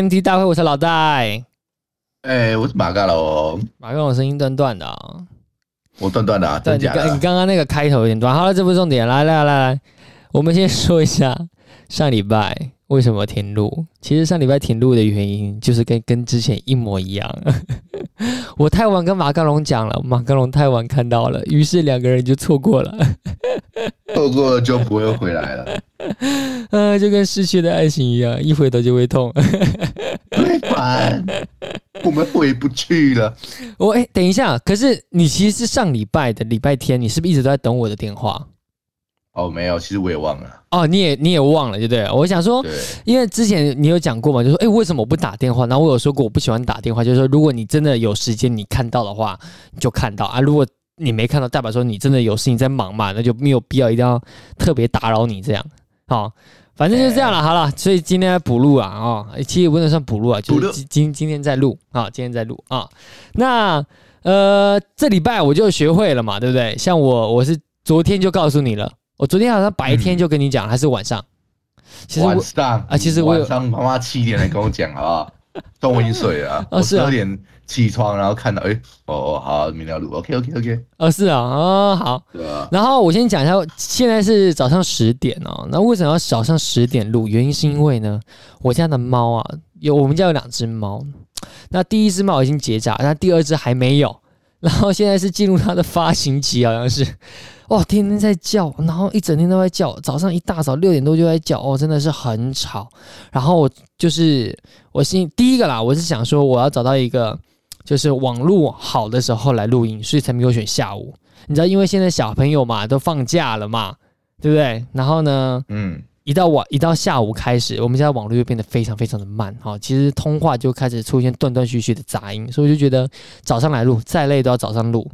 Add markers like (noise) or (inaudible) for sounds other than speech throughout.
MT 大会，我是老戴。哎、欸，我是马嘎龙。马嘎龙声音断断的、哦，我断断的啊，真假的？你刚刚那个开头有点断。好了，这不是重点，来来来来，我们先说一下上礼拜。为什么停录？其实上礼拜停录的原因就是跟跟之前一模一样。(laughs) 我太晚跟马嘎龙讲了，马嘎龙太晚看到了，于是两个人就错过了。错过了就不会回来了。呃，(laughs) 就跟失去的爱情一样，一回头就会痛。太烦，我们回不去了。(laughs) 我哎，等一下，可是你其实是上礼拜的礼拜天，你是不是一直都在等我的电话？哦，没有，其实我也忘了。哦，你也你也忘了，对不对？我想说，因为之前你有讲过嘛，就说，哎，为什么我不打电话？然后我有说过我不喜欢打电话，就是说，如果你真的有时间，你看到的话，你就看到啊；如果你没看到，代表说你真的有事情在忙嘛，那就没有必要一定要特别打扰你这样。好，反正就这样了。好了，所以今天补录啊，哦，其实也不能算补录啊，就是今今今天在录啊，今天在录啊。那呃，这礼拜我就学会了嘛，对不对？像我，我是昨天就告诉你了。我昨天好像白天就跟你讲，嗯、还是晚上？其实晚上啊，其实我晚上妈妈七点来跟我讲，好不好？中午已经睡 (laughs) 了，我十二点起床，然后看到，哎、欸，哦，好，明天要录，OK OK OK。哦，是啊，哦，好。对啊。然后我先讲一下，现在是早上十点哦。那为什么要早上十点录？原因是因为呢，我家的猫啊，有我们家有两只猫，那第一只猫已经结扎，那第二只还没有。然后现在是进入它的发情期，好像是。哦，天天在叫，然后一整天都在叫，早上一大早六点多就在叫，哦，真的是很吵。然后我就是我心第一个啦，我是想说我要找到一个就是网络好的时候来录音，所以才没有选下午。你知道，因为现在小朋友嘛都放假了嘛，对不对？然后呢，嗯，一到晚一到下午开始，我们家的网络就变得非常非常的慢，哈，其实通话就开始出现断断续续的杂音，所以我就觉得早上来录，再累都要早上录。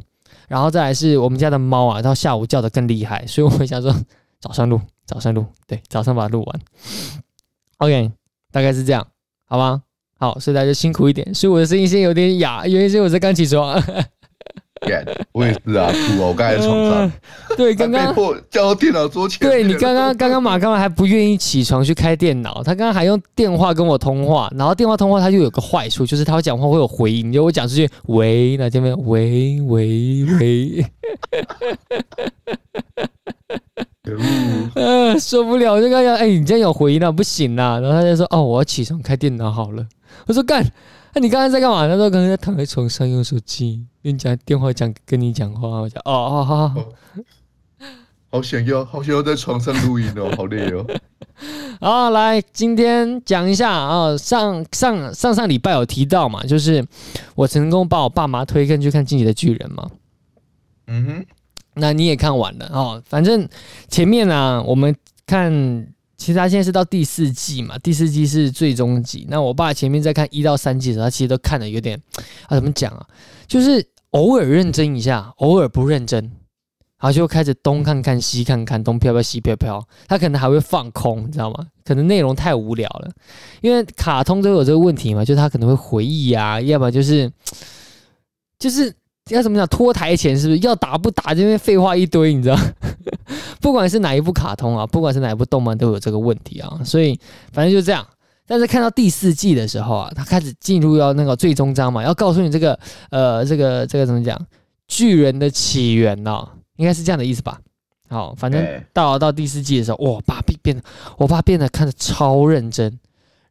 然后再来是我们家的猫啊，到下午叫的更厉害，所以我想说早上录，早上录，对，早上把它录完。OK，大概是这样，好吗？好，所以大家辛苦一点，所以我的声音现在有点哑，原因是我在刚起床。我也是啊，我刚才在床上。呃、对，刚刚叫到电脑桌前。对，你刚刚刚刚马刚刚还不愿意起床去开电脑，他刚刚还用电话跟我通话，然后电话通话他就有个坏处，就是他会讲话会有回音，就我讲出去喂，那这边喂喂喂，嗯、呃，受不了，我就刚刚哎，你这样有回音了，不行啦。然后他就说哦，我要起床开电脑好了。我说干。那、啊、你刚才在干嘛？他说刚才在躺在床上用手机跟你讲电话，讲跟你讲话。我讲哦，好好好，好想要，好想要在床上录音哦，(laughs) 好累哦。好，来，今天讲一下啊、哦，上上上上礼拜有提到嘛，就是我成功把我爸妈推荐去看《进击的巨人》嘛。嗯哼，那你也看完了哦。反正前面呢、啊，我们看。其实他现在是到第四季嘛，第四季是最终集。那我爸前面在看一到三季的时候，他其实都看的有点啊，怎么讲啊？就是偶尔认真一下，偶尔不认真，然后就开始东看看西看看，东飘飘西飘飘。他可能还会放空，你知道吗？可能内容太无聊了，因为卡通都有这个问题嘛，就是他可能会回忆啊，要不然就是就是。要怎么讲？脱台前是不是要打不打？这边废话一堆，你知道？不管是哪一部卡通啊，不管是哪一部动漫，都有这个问题啊。所以反正就这样。但是看到第四季的时候啊，他开始进入要那个最终章嘛，要告诉你这个呃，这个这个怎么讲？巨人的起源呢、啊？应该是这样的意思吧？好，反正到到第四季的时候，哇，爸变变得，我爸变得看得超认真。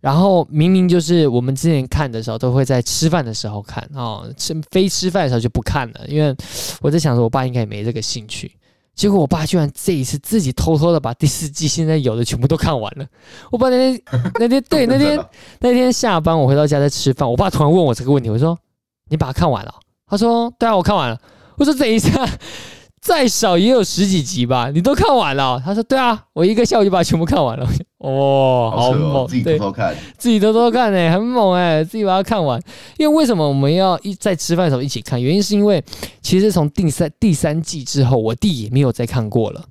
然后明明就是我们之前看的时候，都会在吃饭的时候看哦，吃非吃饭的时候就不看了，因为我在想说，我爸应该也没这个兴趣。结果我爸居然这一次自己偷偷的把第四季现在有的全部都看完了。(laughs) 我爸那天那天对 (laughs) 那天那天下班我回到家在吃饭，我爸突然问我这个问题，我说：“你把它看完了？”他说：“对啊，我看完了。”我说：“等一下。”再少也有十几集吧，你都看完了哦？他说：“对啊，我一个下午就把它全部看完了。(laughs) ”哦，好猛，自己偷偷看，自己偷偷看呢，很猛哎，自己把它看完。因为为什么我们要一在吃饭的时候一起看？原因是因为其实从第三第三季之后，我弟也没有再看过了。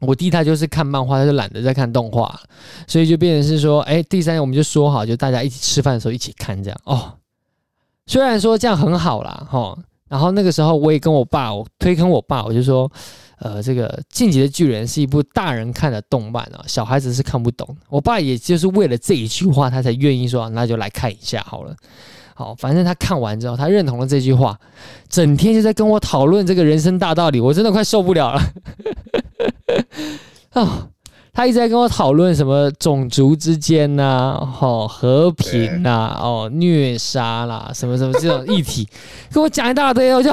我弟他就是看漫画，他就懒得再看动画，所以就变成是说，哎，第三季我们就说好，就大家一起吃饭的时候一起看这样哦。虽然说这样很好啦，哈。然后那个时候我也跟我爸，我推坑我爸，我就说，呃，这个《进击的巨人》是一部大人看的动漫啊，小孩子是看不懂。我爸也就是为了这一句话，他才愿意说，那就来看一下好了。(laughs) 好，反正他看完之后，他认同了这句话，整天就在跟我讨论这个人生大道理，我真的快受不了了。(laughs) 啊，他一直在跟我讨论什么种族之间呐、啊，哦，和平呐、啊，哦，虐杀啦，什么什么这种议题，(laughs) 跟我讲一大堆，我就。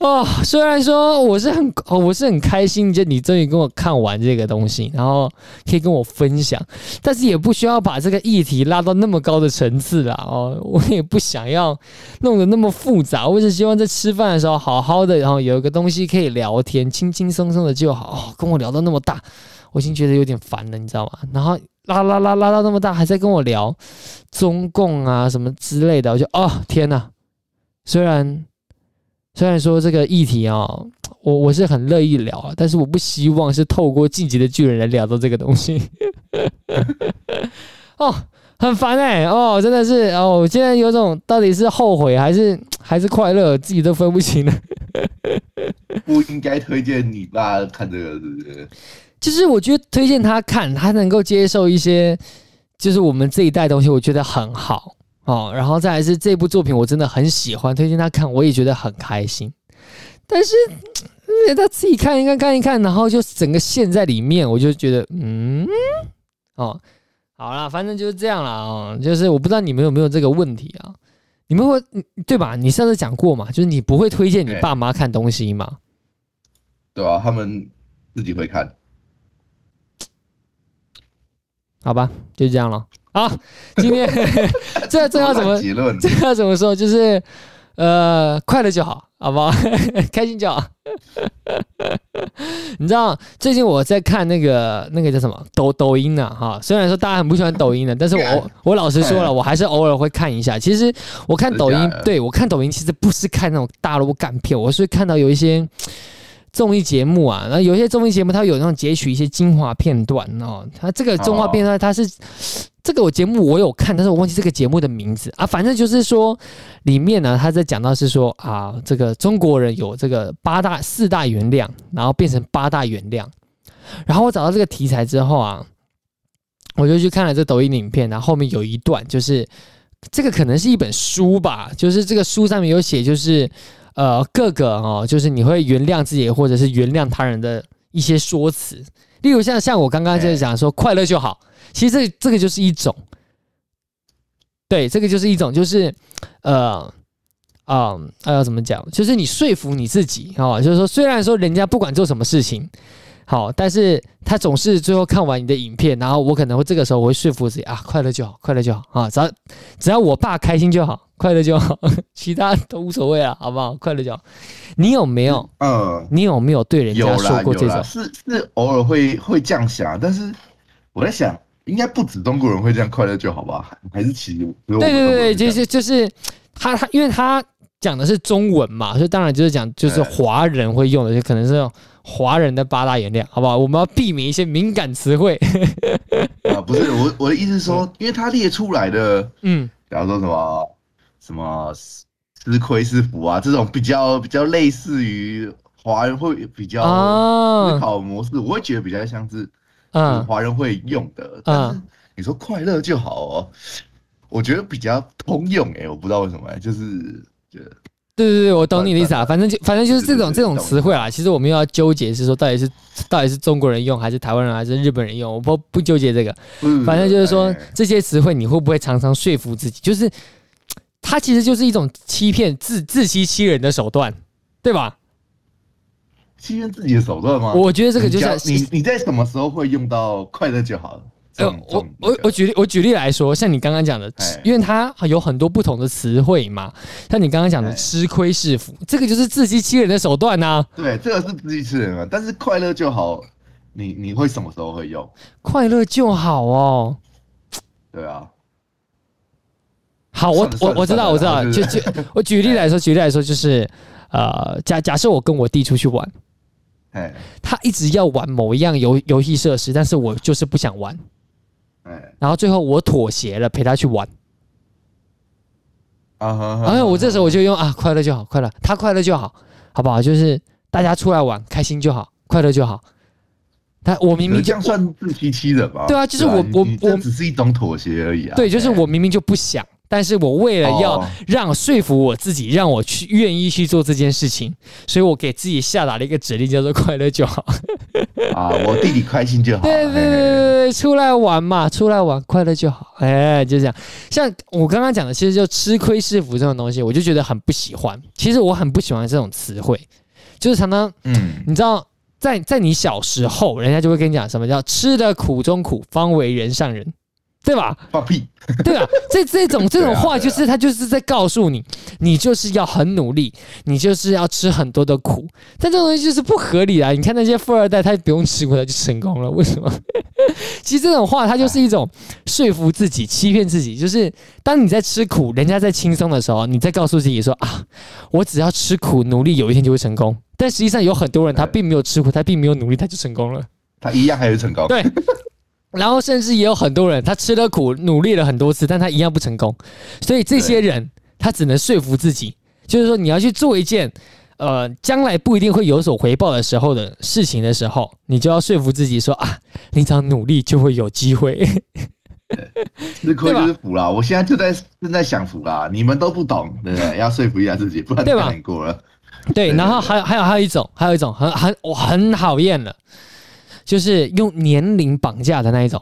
哦，虽然说我是很，哦，我是很开心，就你终于跟我看完这个东西，然后可以跟我分享，但是也不需要把这个议题拉到那么高的层次啦。哦，我也不想要弄得那么复杂，我只希望在吃饭的时候好好的，然后有一个东西可以聊天，轻轻松松的就好。哦，跟我聊到那么大，我已经觉得有点烦了，你知道吗？然后拉拉拉拉到那么大，还在跟我聊中共啊什么之类的，我就哦天哪，虽然。虽然说这个议题啊、哦，我我是很乐意聊啊，但是我不希望是透过进击的巨人来聊到这个东西。(laughs) 哦，很烦哎、哦，真的是哦，我现在有种到底是后悔还是还是快乐，自己都分不清了。(laughs) 不应该推荐你爸看这个，是不是？就是我觉得推荐他看，他能够接受一些，就是我们这一代东西，我觉得很好。哦，然后再来是这部作品，我真的很喜欢，推荐他看，我也觉得很开心。但是，他自己看一看，看一看，然后就整个陷在里面，我就觉得，嗯，哦，好啦，反正就是这样啦。哦，就是我不知道你们有没有这个问题啊？你们会对吧？你上次讲过嘛？就是你不会推荐你爸妈看东西吗？对啊，他们自己会看。好吧，就这样了。好，今天 (laughs) 这这要怎么？这要怎么说？就是呃，快乐就好，好不好？(laughs) 开心就好。(laughs) 你知道最近我在看那个那个叫什么抖抖音呢？哈，虽然说大家很不喜欢抖音的，但是我我老实说了，我还是偶尔会看一下。其实我看抖音，对我看抖音其实不是看那种大陆干片，我是看到有一些。综艺节目啊，然后有些综艺节目，它有那种截取一些精华片段哦。它这个精华片段，它是这个我节目我有看，但是我忘记这个节目的名字啊。反正就是说，里面呢，他在讲到是说啊，这个中国人有这个八大四大原谅，然后变成八大原谅。然后我找到这个题材之后啊，我就去看了这抖音影片，然后后面有一段就是这个可能是一本书吧，就是这个书上面有写，就是。呃，各个哦，就是你会原谅自己，或者是原谅他人的一些说辞，例如像像我刚刚就是讲说快乐就好，其实这这个就是一种，对，这个就是一种，就是呃，啊，要、怎么讲？就是你说服你自己哦，就是说虽然说人家不管做什么事情。好，但是他总是最后看完你的影片，然后我可能会这个时候我会说服自己啊，快乐就好，快乐就好啊，只要只要我爸开心就好，快乐就好，(laughs) 其他都无所谓了，好不好？快乐就好。你有没有？嗯，你有没有对人家说过这种？是是偶尔会会这样想，但是我在想，应该不止中国人会这样，快乐就好吧？还是其实对对对对，就是就是他他，因为他讲的是中文嘛，所以当然就是讲就是华人会用的，就可能是。华人的八大原谅，好不好？我们要避免一些敏感词汇。(laughs) 啊，不是我我的意思是说，因为他列出来的，嗯，比方说什么什么吃亏是福啊，这种比较比较类似于华人会比较思考模式，我会觉得比较像是嗯华人会用的。但是你说快乐就好哦，我觉得比较通用哎，我不知道为什么，就是觉得。对对对，我懂你的意思啊，反正就反正就是这种这种词汇啊。其实我们又要纠结是说，到底是到底是中国人用，还是台湾人，还是日本人用？我不不纠结这个，反正就是说这些词汇，你会不会常常说服自己？就是它其实就是一种欺骗、自自欺欺人的手段，对吧？欺骗自己的手段吗？我觉得这个就是你你在什么时候会用到快乐就好了。呃，我我我举例我举例来说，像你刚刚讲的，因为它有很多不同的词汇嘛，像你刚刚讲的“吃亏是福”，这个就是自欺欺人的手段呐。对，这个是自欺欺人啊。但是快乐就好，你你会什么时候会用？快乐就好哦。对啊。好，我我我知道我知道，就就我举例来说，举例来说就是，呃，假假设我跟我弟出去玩，哎，他一直要玩某一样游游戏设施，但是我就是不想玩。然后最后我妥协了，陪他去玩。啊哈，然后我这时候我就用啊，快乐就好，快乐，他快乐就好，好不好？就是大家出来玩，开心就好，快乐就好。他我明明这样算自欺欺人吧？对啊，就是我我我只是一种妥协而已啊。对，就是我明明就不想。但是我为了要让说服我自己，让我去愿意去做这件事情，所以我给自己下达了一个指令，叫做“快乐就好”。(laughs) 啊，我弟弟开心就好。对对对对对，出来玩嘛，出来玩，快乐就好。哎，就这样。像我刚刚讲的，其实就吃亏是福这种东西，我就觉得很不喜欢。其实我很不喜欢这种词汇，就是常常，嗯，你知道，在在你小时候，人家就会跟你讲什么叫“吃得苦中苦，方为人上人”。对吧？放屁！(laughs) 对啊，这这种这种话就是他就是在告诉你，你就是要很努力，你就是要吃很多的苦。但这种东西就是不合理啊！你看那些富二代，他不用吃苦他就成功了，为什么？(laughs) 其实这种话，他就是一种说服自己、欺骗自己。就是当你在吃苦，人家在轻松的时候，你在告诉自己说啊，我只要吃苦、努力，有一天就会成功。但实际上有很多人他并没有吃苦，他并没有努力，他就成功了。他一样还是成功。对。然后甚至也有很多人，他吃了苦，努力了很多次，但他一样不成功。所以这些人，他只能说服自己，就是说你要去做一件，呃，将来不一定会有所回报的时候的事情的时候，你就要说服自己说啊，你只要努力就会有机会。吃亏就是福啦，我现在就在正在享福啦，你们都不懂，对不对？要说服一下自己，不然太难过了。对，然后还有还有还有一种，还有一种很很我很讨厌的。就是用年龄绑架的那一种，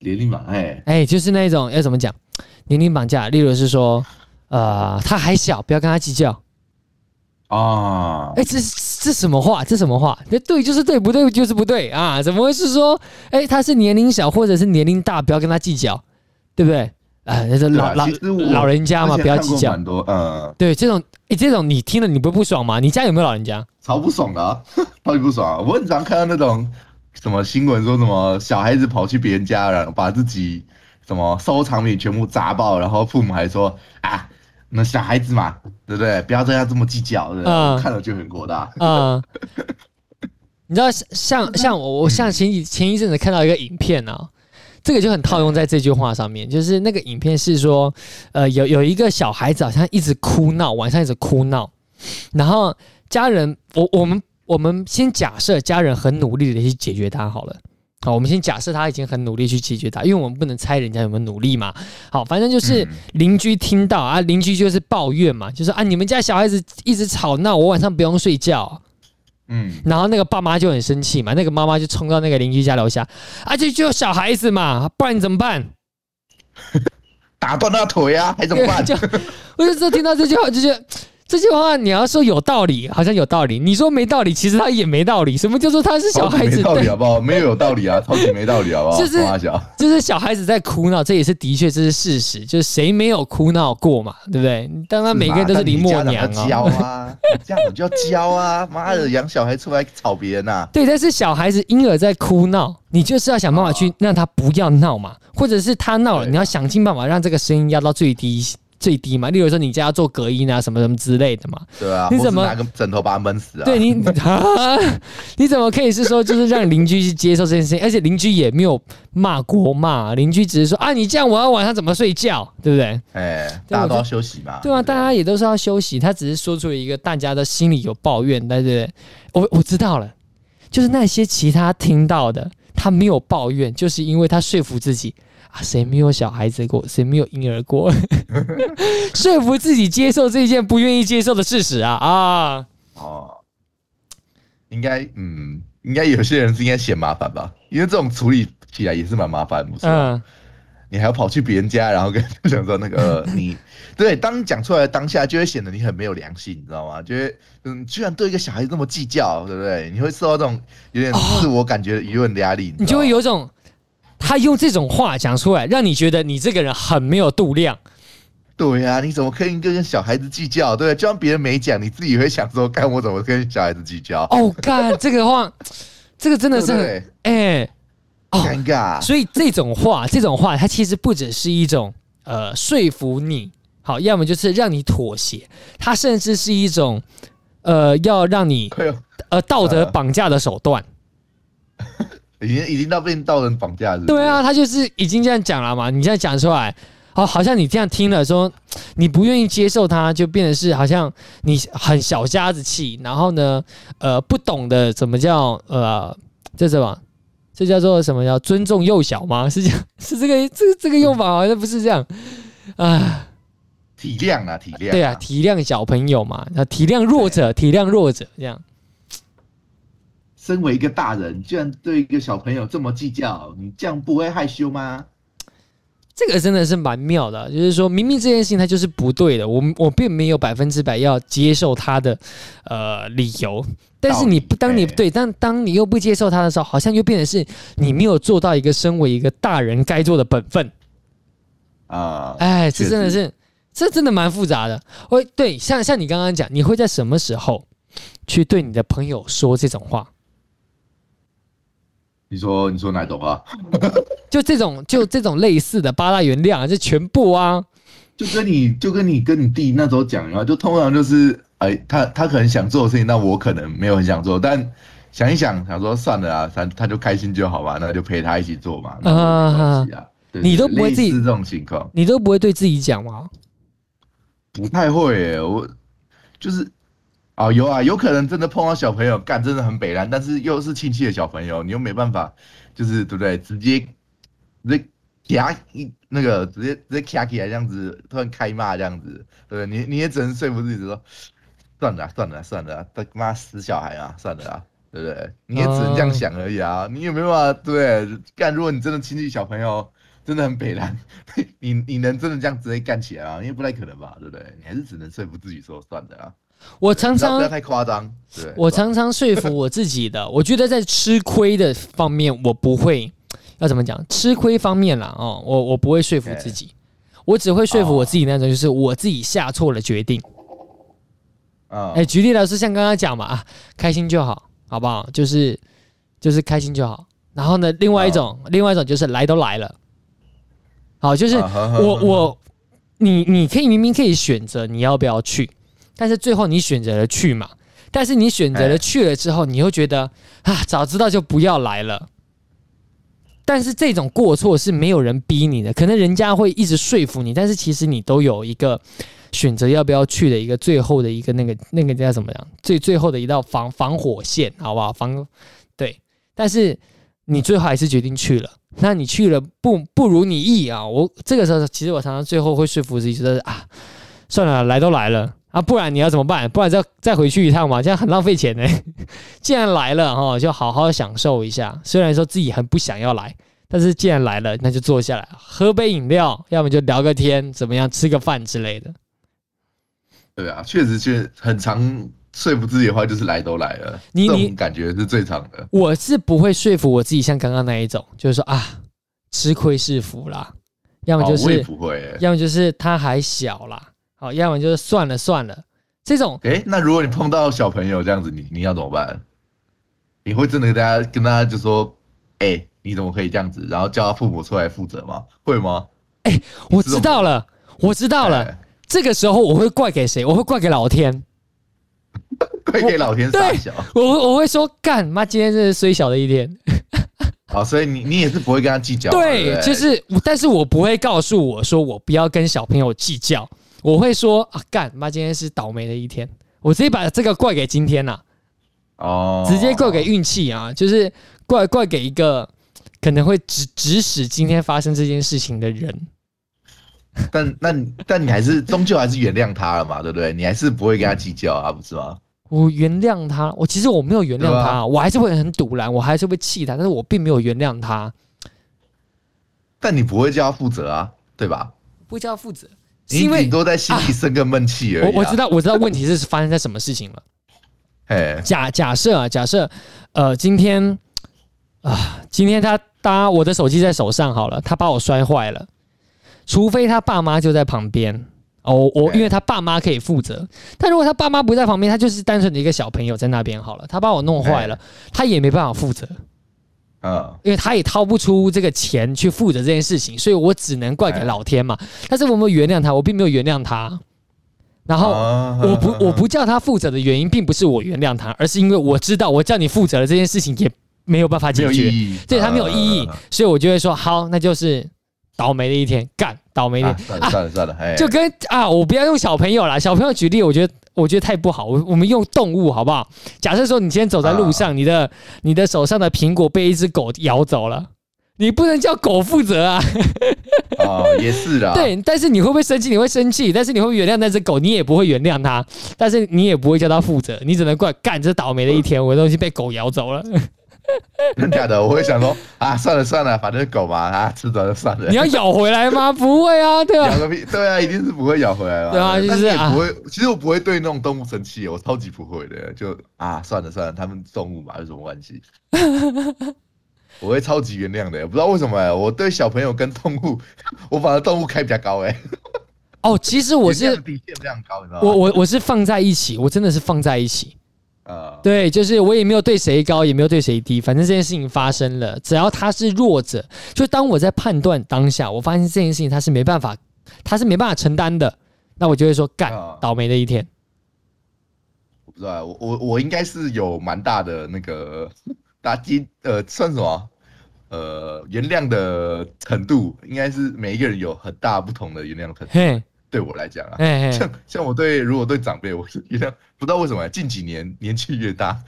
年龄绑哎哎，就是那一种要怎么讲？年龄绑架，例如是说，呃，他还小，不要跟他计较啊！哎，这这什么话？这什么话？那对就是对，不对就是不对啊！怎么会是说，哎，他是年龄小或者是年龄大，不要跟他计较，对不对？啊，那是老老老人家嘛，不要计较。很多嗯，对这种哎，这种你听了你不不爽吗？你家有没有老人家？超不爽的啊，(laughs) 超级不爽啊！我很常看到那种。什么新闻说什么小孩子跑去别人家，然后把自己什么收藏品全部砸爆，然后父母还说啊，那小孩子嘛，对不对？不要这样这么计较，对不对？嗯、看了就很火大。嗯，你知道像 (laughs) 像我我像前几前一阵子看到一个影片呢、啊，这个就很套用在这句话上面，就是那个影片是说，呃，有有一个小孩子好像一直哭闹，晚上一直哭闹，然后家人我我们。我们先假设家人很努力的去解决它好了，好，我们先假设他已经很努力去解决它，因为我们不能猜人家有没有努力嘛。好，反正就是邻居听到啊，邻居就是抱怨嘛，就是啊，你们家小孩子一直吵闹，我晚上不用睡觉。嗯，然后那个爸妈就很生气嘛，那个妈妈就冲到那个邻居家楼下，啊，就就小孩子嘛，不然怎么办？(laughs) 打断他腿啊，还怎么办？(laughs) 就 (laughs) 我就说听到这句话就觉得。这句话你要说有道理，好像有道理；你说没道理，其实他也没道理。什么叫做他是小孩子？没道理好不好？没有有道理啊，超级没道理好不好？就 (laughs) 是就是小孩子在哭闹，这也是的确这是事实。就是谁没有哭闹过嘛，对不对？当然每个人都是林默娘啊。教啊，这样就要教啊！(laughs) 妈的，养小孩出来吵别人呐？对，但是小孩子婴儿在哭闹，你就是要想办法去让他不要闹嘛，或者是他闹了，你要想尽办法让这个声音压到最低。最低嘛，例如说你家要做隔音啊，什么什么之类的嘛。对啊，你怎么拿个枕头把他闷死啊？对你，啊，(laughs) 你怎么可以是说就是让邻居去接受这件事情？而且邻居也没有骂过骂，邻居只是说啊，你这样我要晚上怎么睡觉，对不对？哎，大家都要休息嘛。对啊，大家也都是要休息。他只是说出了一个大家的心里有抱怨，对不对？我我知道了，就是那些其他听到的，他没有抱怨，就是因为他说服自己。谁没有小孩子过？谁没有婴儿过？(laughs) 说服自己接受这件不愿意接受的事实啊啊！哦，应该嗯，应该有些人是应该嫌麻烦吧？因为这种处理起来也是蛮麻烦，不是？嗯，你还要跑去别人家，然后跟想说那个 (laughs) 你对，当你讲出来的当下，就会显得你很没有良心，你知道吗？就会嗯，居然对一个小孩子这么计较，对不对？你会受到这种有点自我感觉的舆论的压力，你就会有种。他用这种话讲出来，让你觉得你这个人很没有度量。对呀、啊，你怎么可以跟小孩子计较？对，就算别人没讲，你自己会想说，干我怎么跟小孩子计较？哦，干这个话，(laughs) 这个真的是哎，欸、尴尬。所以这种话，这种话，它其实不只是一种呃说服你，好，要么就是让你妥协，它甚至是一种呃要让你呃道德绑架的手段。已经已经到被道人绑架了。对啊，他就是已经这样讲了嘛。你现在讲出来好，好像你这样听了说，你不愿意接受他，就变得是好像你很小家子气，然后呢，呃，不懂得怎么叫呃，这什么？这叫做什么？叫尊重幼小吗？是这样？(laughs) 是这个这个这个用法好像不是这样啊。体谅啊，体谅。对啊，体谅小朋友嘛，那体谅弱者，体谅弱者，这样。身为一个大人，居然对一个小朋友这么计较，你这样不会害羞吗？这个真的是蛮妙的，就是说明明这件事情它就是不对的，我我并没有百分之百要接受他的呃理由，但是你不当你对，但当你又不接受他的时候，好像又变成是你没有做到一个身为一个大人该做的本分啊！哎，这真的是，这真的蛮复杂的。喂，对，像像你刚刚讲，你会在什么时候去对你的朋友说这种话？你说你说哪种啊？(laughs) 就这种就这种类似的八大原谅，这全部啊，就跟你就跟你跟你弟那时候讲啊，就通常就是哎，他他可能想做的事情，那我可能没有很想做，但想一想，想说算了啊，他他就开心就好吧，那就陪他一起做嘛。啊啊，你都不会自己这种情况，你都不会对自己讲吗？不太会，我就是。哦，有啊，有可能真的碰到小朋友干，真的很北烂，但是又是亲戚的小朋友，你又没办法，就是对不对？直接直接卡一那个，直接直接卡起来这样子，突然开骂这样子，对不对？你你也只能说服自己说，算了算了算了，他妈死小孩啊，算了啊，对不对？你也只能这样想而已啊，你有没有办法？对，干，如果你真的亲戚小朋友真的很北烂，(laughs) 你你能真的这样直接干起来啊？因为不太可能吧，对不对？你还是只能说服自己说算了啊。我常常不要太夸张，对，我常常说服我自己的。(laughs) 我觉得在吃亏的方面，我不会要怎么讲吃亏方面啦。哦，我我不会说服自己，我只会说服我自己那种，就是我自己下错了决定。啊，哎，举例来说，像刚刚讲嘛，啊，开心就好，好不好？就是就是开心就好。然后呢，另外一种，另外一种就是来都来了，好，就是我我你你可以明明可以选择你要不要去。但是最后你选择了去嘛？但是你选择了去了之后，你又觉得啊，早知道就不要来了。但是这种过错是没有人逼你的，可能人家会一直说服你，但是其实你都有一个选择要不要去的一个最后的一个那个那个叫怎么样？最最后的一道防防火线，好不好？防对，但是你最后还是决定去了。那你去了不不如你意啊？我这个时候其实我常常最后会说服自己，觉得啊，算了，来都来了。啊，不然你要怎么办？不然再再回去一趟嘛，这样很浪费钱呢。(laughs) 既然来了哈，就好好享受一下。虽然说自己很不想要来，但是既然来了，那就坐下来喝杯饮料，要么就聊个天，怎么样，吃个饭之类的。对啊，确实，确实很常说服自己的话，就是来都来了，你你感觉是最长的。我是不会说服我自己，像刚刚那一种，就是说啊，吃亏是福啦，要么就是、哦、不会，要么就是他还小啦。好，要么就是算了算了，这种哎、欸，那如果你碰到小朋友这样子，你你要怎么办？你会真的跟大家跟大家就说，哎、欸，你怎么可以这样子？然后叫他父母出来负责吗？会吗？哎、欸，我知道了，我知道了。欸、这个时候我会怪给谁？我会怪给老天，(laughs) 怪给老天傻小。我我会说，干妈，今天是虽小的一天。(laughs) 好，所以你你也是不会跟他计较。对就是，但是我不会告诉我说，我不要跟小朋友计较。我会说啊，干妈，今天是倒霉的一天，我直接把这个怪给今天呐、啊，哦，直接怪给运气啊，就是怪怪给一个可能会指指使今天发生这件事情的人。但那但你还是终究还是原谅他了嘛，对不对？你还是不会跟他计较啊，不是吗？我原谅他，我其实我没有原谅他，啊、我还是会很赌然，我还是会气他，但是我并没有原谅他。但你不会叫他负责啊，对吧？不叫他负责。你顶多在心里生个闷气而已、啊啊。我我知道，我知道问题是发生在什么事情了。(laughs) 哎，假假设啊，假设，呃，今天啊，今天他搭我的手机在手上好了，他把我摔坏了。除非他爸妈就在旁边哦，我因为他爸妈可以负责。但如果他爸妈不在旁边，他就是单纯的一个小朋友在那边好了，他把我弄坏了，他也没办法负责。啊，因为他也掏不出这个钱去负责这件事情，所以我只能怪给老天嘛。但是我没有原谅他，我并没有原谅他。然后我不我不叫他负责的原因，并不是我原谅他，而是因为我知道我叫你负责的这件事情也没有办法解决，对他没有意义，所以我就会说好，那就是倒霉的一天，干倒霉的、啊。算了算了算了，啊、就跟啊，我不要用小朋友啦，小朋友举例，我觉得我觉得太不好。我我们用动物好不好？假设说你今天走在路上，啊、你的你的手上的苹果被一只狗咬走了，你不能叫狗负责啊。(laughs) 哦，也是啦。对，但是你会不会生气？你会生气，但是你会原谅那只狗，你也不会原谅它，但是你也不会叫它负责，你只能怪干这倒霉的一天，我的东西被狗咬走了。(laughs) 真假的，我会想说啊，算了算了，反正狗嘛，啊，吃着就算了。你要咬回来吗？(laughs) 不会啊，对吧？咬个屁，对啊，一定是不会咬回来了。对啊，就是也不会。其实我不会对那种动物生气，我超级不会的。就啊，算了算了，他们动物嘛，有什么关系？(laughs) 我会超级原谅的，不知道为什么，我对小朋友跟动物，我反而动物开比较高哎。哦，其实我是底线非常高，你知道吗？我我我是放在一起，我真的是放在一起。啊，对，就是我也没有对谁高，也没有对谁低，反正这件事情发生了，只要他是弱者，就当我在判断当下，我发现这件事情他是没办法，他是没办法承担的，那我就会说干，倒霉的一天。我不知道，我我我应该是有蛮大的那个打击，呃，算什么？呃，原谅的程度，应该是每一个人有很大不同的原谅程度。对我来讲啊，嘿嘿 (laughs) 像像我对如果对长辈，我是原谅不知道为什么近几年年纪越大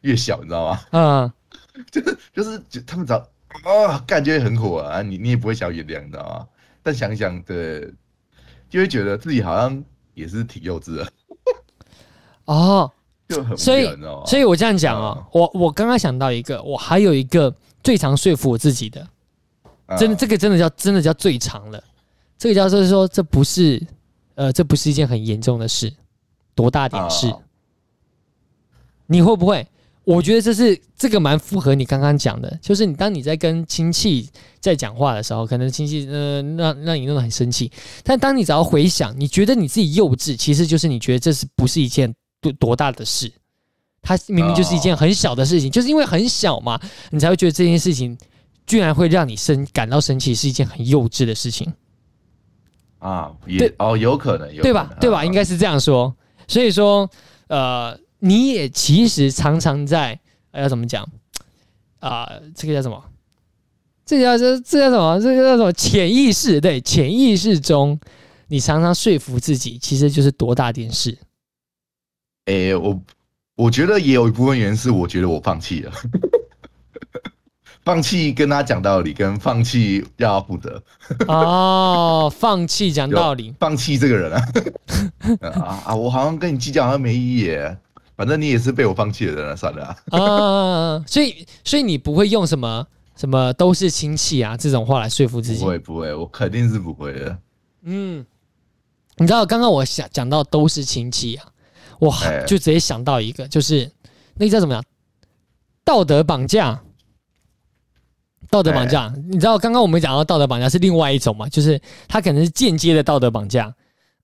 越小，你知道吗？嗯，(laughs) 就是就是就他们找啊、哦，感觉很火啊，你你也不会想原谅，你知道吗？但想想，对，就会觉得自己好像也是挺幼稚的。哦，就很所以所以我这样讲啊、嗯，我我刚刚想到一个，我还有一个最常说服我自己的，真的、嗯、这个真的叫真的叫最长了。这个教授说，这不是，呃，这不是一件很严重的事，多大点事？哦、你会不会？我觉得这是这个蛮符合你刚刚讲的，就是你当你在跟亲戚在讲话的时候，可能亲戚呃让让你弄得很生气，但当你只要回想，你觉得你自己幼稚，其实就是你觉得这是不是一件多多大的事？它明明就是一件很小的事情，就是因为很小嘛，你才会觉得这件事情居然会让你生感到生气，是一件很幼稚的事情。啊，也哦，有可能，有对吧？对吧？应该是这样说。所以说，呃，你也其实常常在，呃、要怎么讲啊、呃？这个叫什么？这个叫这这叫什么？这个叫什么？潜意识对，潜意识中，你常常说服自己，其实就是多大点事。哎、欸，我我觉得也有一部分原因是，我觉得我放弃了。放弃跟他讲道理，跟放弃要负责。哦，放弃讲道理，(laughs) 放弃这个人啊！(laughs) 啊啊！我好像跟你计较好像没意义耶，反正你也是被我放弃的人了，算了啊。啊，所以所以你不会用什么什么都是亲戚啊这种话来说服自己？不会不会，我肯定是不会的。嗯，你知道刚刚我想讲到都是亲戚啊，我就直接想到一个，就是那个叫什么呀？道德绑架。道德绑架，你知道刚刚我们讲到道德绑架是另外一种嘛？就是他可能是间接的道德绑架，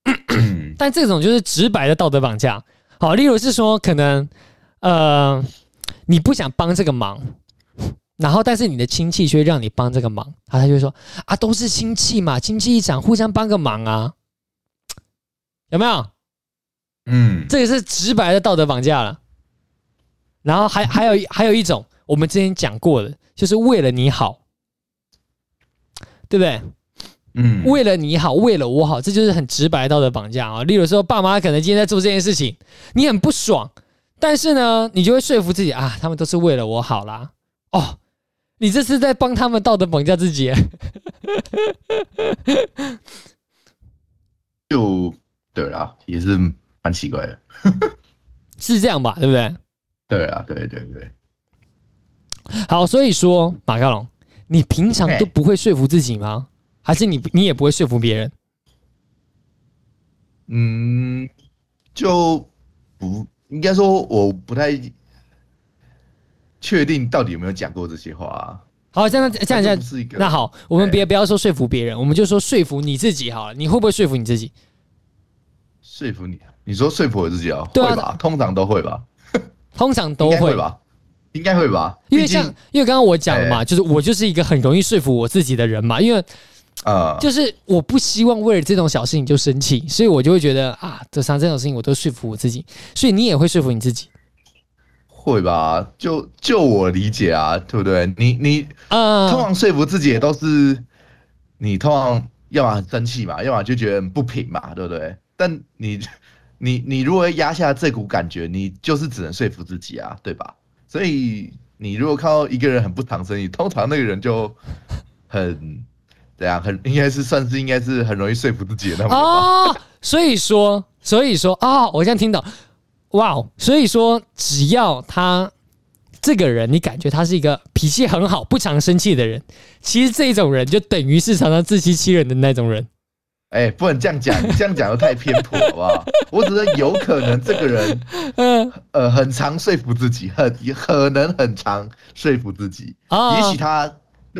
(coughs) 但这种就是直白的道德绑架。好，例如是说，可能呃，你不想帮这个忙，然后但是你的亲戚却让你帮这个忙，然后他就说啊，都是亲戚嘛，亲戚一场，互相帮个忙啊，有没有？嗯，这也是直白的道德绑架了。然后还还有还有一种，我们之前讲过的。就是为了你好，对不对？嗯，为了你好，为了我好，这就是很直白道德绑架啊。例如说，爸妈可能今天在做这件事情，你很不爽，但是呢，你就会说服自己啊，他们都是为了我好啦。哦，你这是在帮他们道德绑架自己。(laughs) 就对啊，也是蛮奇怪的，(laughs) 是这样吧？对不对？对啊，对对对。好，所以说马克龙，你平常都不会说服自己吗？还是你你也不会说服别人？嗯，就不应该说，我不太确定到底有没有讲过这些话啊。好，这样这样这样，那好，我们别不要说说服别人，我们就说说服你自己好了。你会不会说服你自己？说服你？你说说服我自己啊？对吧？通常都会吧？通常都会吧？应该会吧，因为像因为刚刚我讲了嘛，就是我就是一个很容易说服我自己的人嘛，因为啊，就是我不希望为了这种小事情就生气，所以我就会觉得啊，这像这种事情我都说服我自己，所以你也会说服你自己，会吧？就就我理解啊，对不对？你你啊，通常说服自己也都是你通常要么很生气嘛，要么就觉得很不平嘛，对不对？但你你你如果压下这股感觉，你就是只能说服自己啊，对吧？所以你如果看到一个人很不常生气，通常那个人就很怎样，很应该是算是应该是很容易说服自己的那种哦。所以说，所以说啊、我现在听到，哇哦，所以说只要他这个人，你感觉他是一个脾气很好、不常生气的人，其实这种人就等于是常常自欺欺人的那种人。哎、欸，不能这样讲，你 (laughs) 这样讲又太偏颇，好不好？我只是有可能这个人，(laughs) 嗯，呃，很常说服自己，很可能很常说服自己。啊，也许他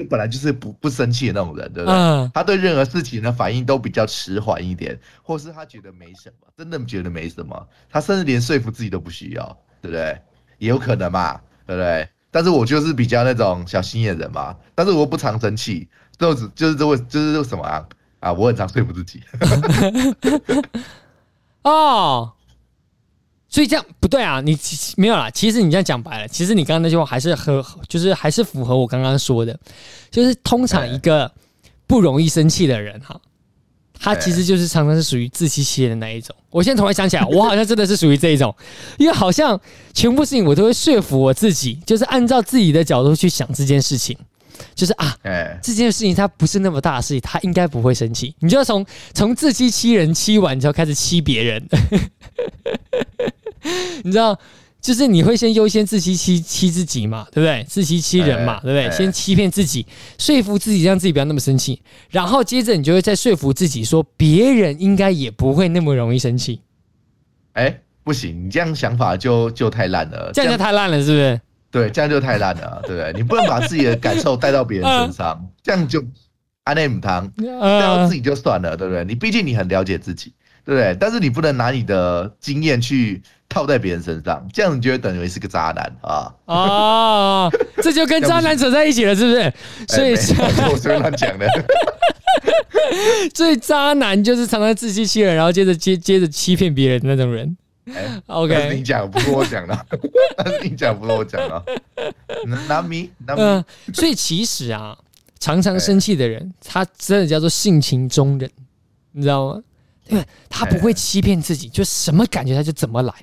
本来就是不不生气的那种人，对不对？嗯，他对任何事情的反应都比较迟缓一点，或是他觉得没什么，真的觉得没什么，他甚至连说服自己都不需要，对不对？也有可能嘛，对不对？但是我就是比较那种小心眼人嘛，但是我不常生气，就是就是这为就是什么啊？啊，我很常说服自己。(laughs) 哦，所以这样不对啊！你没有啦。其实你这样讲白了，其实你刚刚那句话还是和，就是还是符合我刚刚说的，就是通常一个不容易生气的人哈，他其实就是常常是属于自欺欺人的那一种。我现在突然想起来，我好像真的是属于这一种，因为好像全部事情我都会说服我自己，就是按照自己的角度去想这件事情。就是啊，欸、这件事情它不是那么大的事情，他应该不会生气。你就要从从自欺欺人欺完之后开始欺别人，(laughs) 你知道，就是你会先优先自欺欺欺自己嘛，对不对？自欺欺人嘛，欸、对不对？欸、先欺骗自己，说服自己，让自己不要那么生气，然后接着你就会再说服自己说，别人应该也不会那么容易生气。哎、欸，不行，你这样想法就就太烂了，这样就太烂了，是不是？对，这样就太烂了，对不对？你不能把自己的感受带到别人身上，呃、这样就安内姆汤，带到自己就算了，对不对？你毕竟你很了解自己，对不对？但是你不能拿你的经验去套在别人身上，这样你就会等于是个渣男啊！哦，这就跟渣男扯在一起了，是不是？所以、欸、我随便乱讲的。(laughs) 所以渣男就是常常自欺欺人，然后接着接接着欺骗别人的那种人。哎，OK，你讲不是我讲的，(laughs) 你讲不是我讲的，Not me，Not me。所以其实啊，常常生气的人，他真的叫做性情中人，你知道吗？因为他不会欺骗自己，就什么感觉他就怎么来，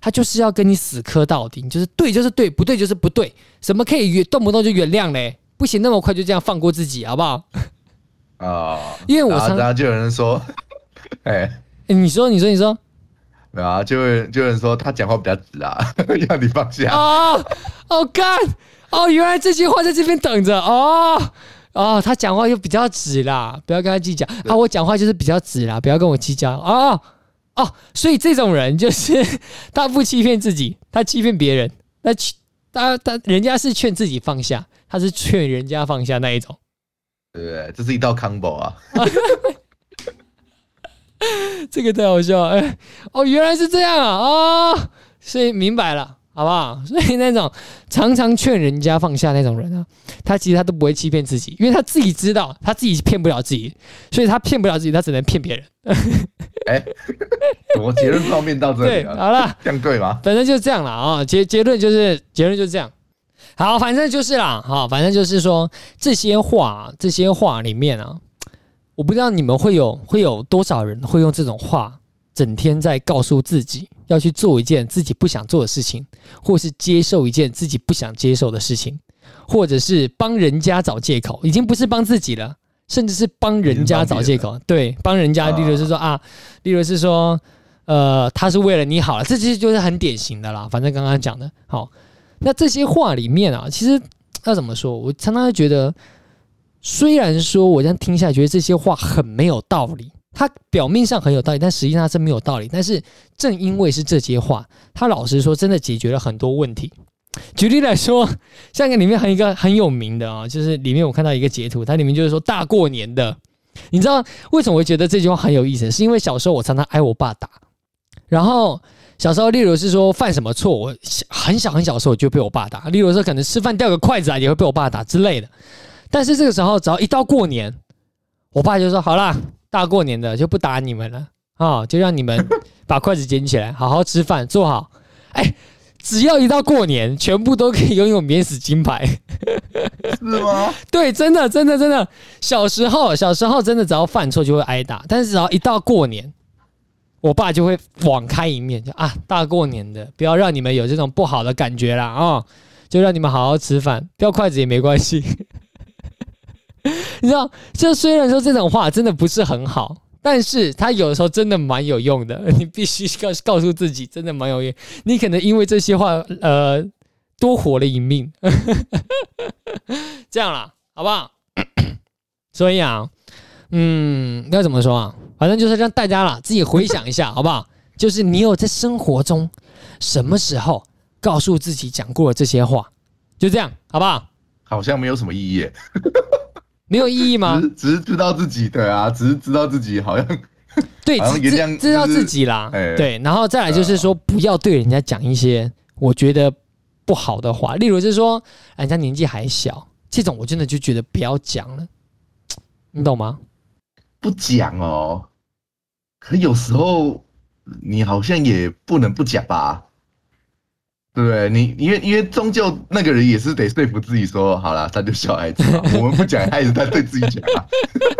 他就是要跟你死磕到底，就是对就是对，不对就是不对，什么可以原动不动就原谅嘞？不行，那么快就这样放过自己，好不好？啊，因为我常常就有人说，(laughs) 哎，你说，你说，你说。啊，就会就有人说他讲话比较直啊，(laughs) 要你放下。哦，哦干，哦，原来这句话在这边等着哦，哦，他讲话又比较直啦，不要跟他计较啊。我讲话就是比较直啦，不要跟我计较哦哦，所以这种人就是 (laughs) 他不欺骗自己，他欺骗别人，那他他人家是劝自己放下，他是劝人家放下那一种。对对，这是一道 combo 啊。(laughs) (laughs) 这个太好笑了，哎，哦，原来是这样啊，哦，所以明白了，好不好？(laughs) 所以那种常常劝人家放下那种人啊，他其实他都不会欺骗自己，因为他自己知道他自己骗不了自己，所以他骗不了自己，他只能骗别人。(laughs) 哎，我结论方面到这里了，好了，这样对吗？反正就是这样了啊，结结论就是结论就是这样。好，反正就是啦，好，反正就是说这些话，这些话里面啊。我不知道你们会有会有多少人会用这种话，整天在告诉自己要去做一件自己不想做的事情，或是接受一件自己不想接受的事情，或者是帮人家找借口，已经不是帮自己了，甚至是帮人家找借口。对，帮人家，例如是说啊，例如是说，呃，他是为了你好了，这其实就是很典型的啦。反正刚刚讲的，好，那这些话里面啊，其实要怎么说？我常常会觉得。虽然说我这样听下来觉得这些话很没有道理，他表面上很有道理，但实际上是没有道理。但是正因为是这些话，他老实说真的解决了很多问题。(laughs) 举例来说，像里面还有一个很有名的啊，就是里面我看到一个截图，它里面就是说大过年的，你知道为什么我会觉得这句话很有意思？是因为小时候我常常挨我爸打，然后小时候例如是说犯什么错，我很小很小的时候就被我爸打，例如说可能吃饭掉个筷子啊，也会被我爸打之类的。但是这个时候，只要一到过年，我爸就说：“好啦，大过年的就不打你们了啊、哦，就让你们把筷子捡起来，好好吃饭，坐好。”哎，只要一到过年，全部都可以拥有免死金牌。是吗？(laughs) 对，真的，真的，真的。小时候，小时候真的只要犯错就会挨打，但是只要一到过年，我爸就会网开一面，就啊，大过年的，不要让你们有这种不好的感觉啦啊、哦，就让你们好好吃饭，掉筷子也没关系。(laughs) 你知道，就虽然说这种话真的不是很好。但是他有的时候真的蛮有用的，(laughs) 你必须告告诉自己，真的蛮有用。你可能因为这些话，呃，多活了一命。(laughs) 这样啦，好不好？(coughs) 所以啊，嗯，该怎么说啊？反正就是让大家啦自己回想一下，好不好？就是你有在生活中什么时候告诉自己讲过了这些话？就这样，好不好？好像没有什么意义。没有意义吗？只是只是知道自己的啊，只是知道自己好像对，好像知知道自己啦，欸、对，然后再来就是说，不要对人家讲一些我觉得不好的话，例如就是说人家年纪还小，这种我真的就觉得不要讲了，你懂吗？不讲哦，可有时候你好像也不能不讲吧。对不对？你因为因为终究那个人也是得说服自己说好了，他就小孩子嘛，(laughs) 我们不讲，他也是在对自己讲啊，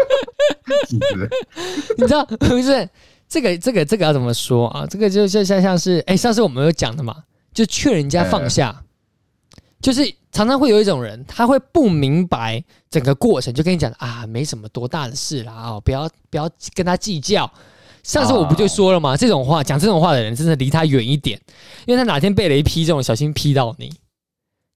(laughs) 是不是？你知道 (laughs) 不是？这个这个这个要怎么说啊？这个就就像像是哎，上次我们有讲的嘛，就劝人家放下，欸、就是常常会有一种人，他会不明白整个过程，就跟你讲啊，没什么多大的事啦，哦，不要不要跟他计较。上次我不就说了吗？这种话讲这种话的人，真的离他远一点，因为他哪天被雷劈，这种小心劈到你。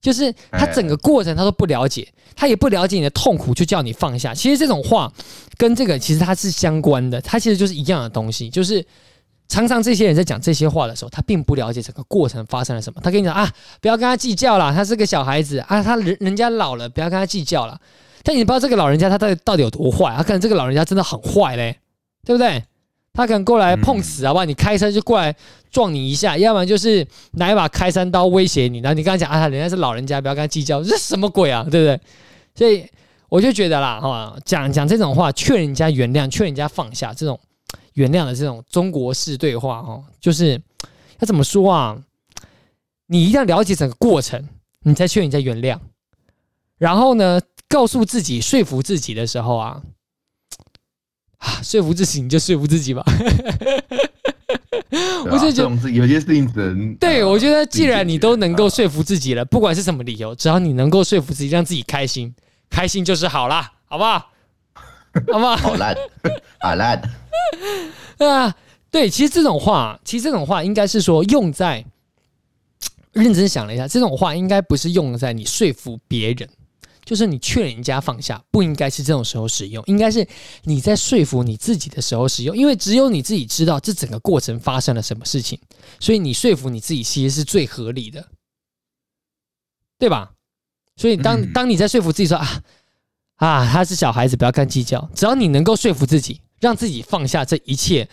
就是他整个过程他都不了解，他也不了解你的痛苦，就叫你放下。其实这种话跟这个其实它是相关的，它其实就是一样的东西。就是常常这些人在讲这些话的时候，他并不了解整个过程发生了什么。他跟你讲啊，不要跟他计较了，他是个小孩子啊，他人人家老了，不要跟他计较了。但你不知道这个老人家他到底到底有多坏，他可能这个老人家真的很坏嘞，对不对？他可能过来碰瓷，好不好？你开车就过来撞你一下，要不然就是拿一把开山刀威胁你。然后你刚才讲啊，人家是老人家，不要跟他计较，这是什么鬼啊？对不对？所以我就觉得啦，哈，讲讲这种话，劝人家原谅，劝人家放下，这种原谅的这种中国式对话，哈，就是要怎么说啊？你一定要了解整个过程，你才劝人家原谅。然后呢，告诉自己，说服自己的时候啊。啊，说服自己你就说服自己吧。(laughs) 我就觉得有些事情只能对，我觉得既然你都能够说服自己了，不管是什么理由，只要你能够说服自己，让自己开心，开心就是好啦，好不好？好不好？(laughs) 好烂，好烂 (laughs) 啊！对，其实这种话，其实这种话应该是说用在认真想了一下，这种话应该不是用在你说服别人。就是你劝人家放下，不应该是这种时候使用，应该是你在说服你自己的时候使用，因为只有你自己知道这整个过程发生了什么事情，所以你说服你自己其实是最合理的，对吧？所以当当你在说服自己说啊啊，他是小孩子，不要干计较，只要你能够说服自己，让自己放下这一切，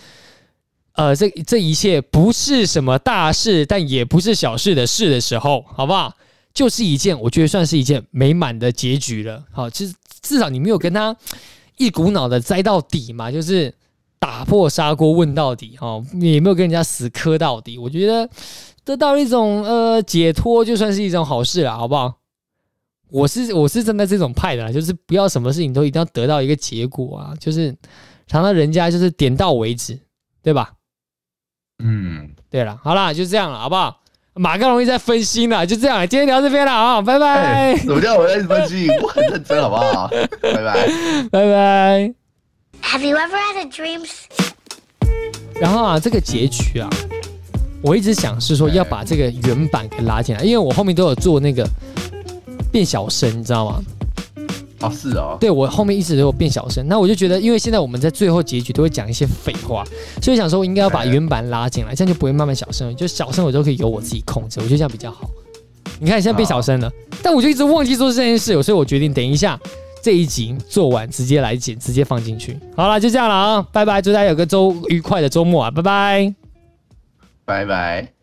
呃，这这一切不是什么大事，但也不是小事的事的时候，好不好？就是一件，我觉得算是一件美满的结局了。好，其实至少你没有跟他一股脑的栽到底嘛，就是打破砂锅问到底。哦，也没有跟人家死磕到底。我觉得得到一种呃解脱，就算是一种好事了，好不好？我是我是站在这种派的啦，就是不要什么事情都一定要得到一个结果啊，就是常常人家就是点到为止，对吧？嗯，对了，好啦，就这样了，好不好？马更容易在分心了，就这样，今天聊这边了啊，拜拜。怎么叫我在分心？我很认真，好不好？(laughs) 拜拜，拜拜。Have you ever had a dream？然后啊，这个结局啊，我一直想是说要把这个原版给拉进来，因为我后面都有做那个变小声，你知道吗？啊，是哦，对，我后面一直都有变小声，那我就觉得，因为现在我们在最后结局都会讲一些废话，所以想说我应该要把原版拉进来，这样就不会慢慢小声，就小声我都可以由我自己控制，我觉得这样比较好。你看现在变小声了，但我就一直忘记做这件事，所以我决定等一下这一集做完直接来剪，直接放进去。好了，就这样了啊，拜拜，祝大家有个周愉快的周末啊，拜拜，拜拜。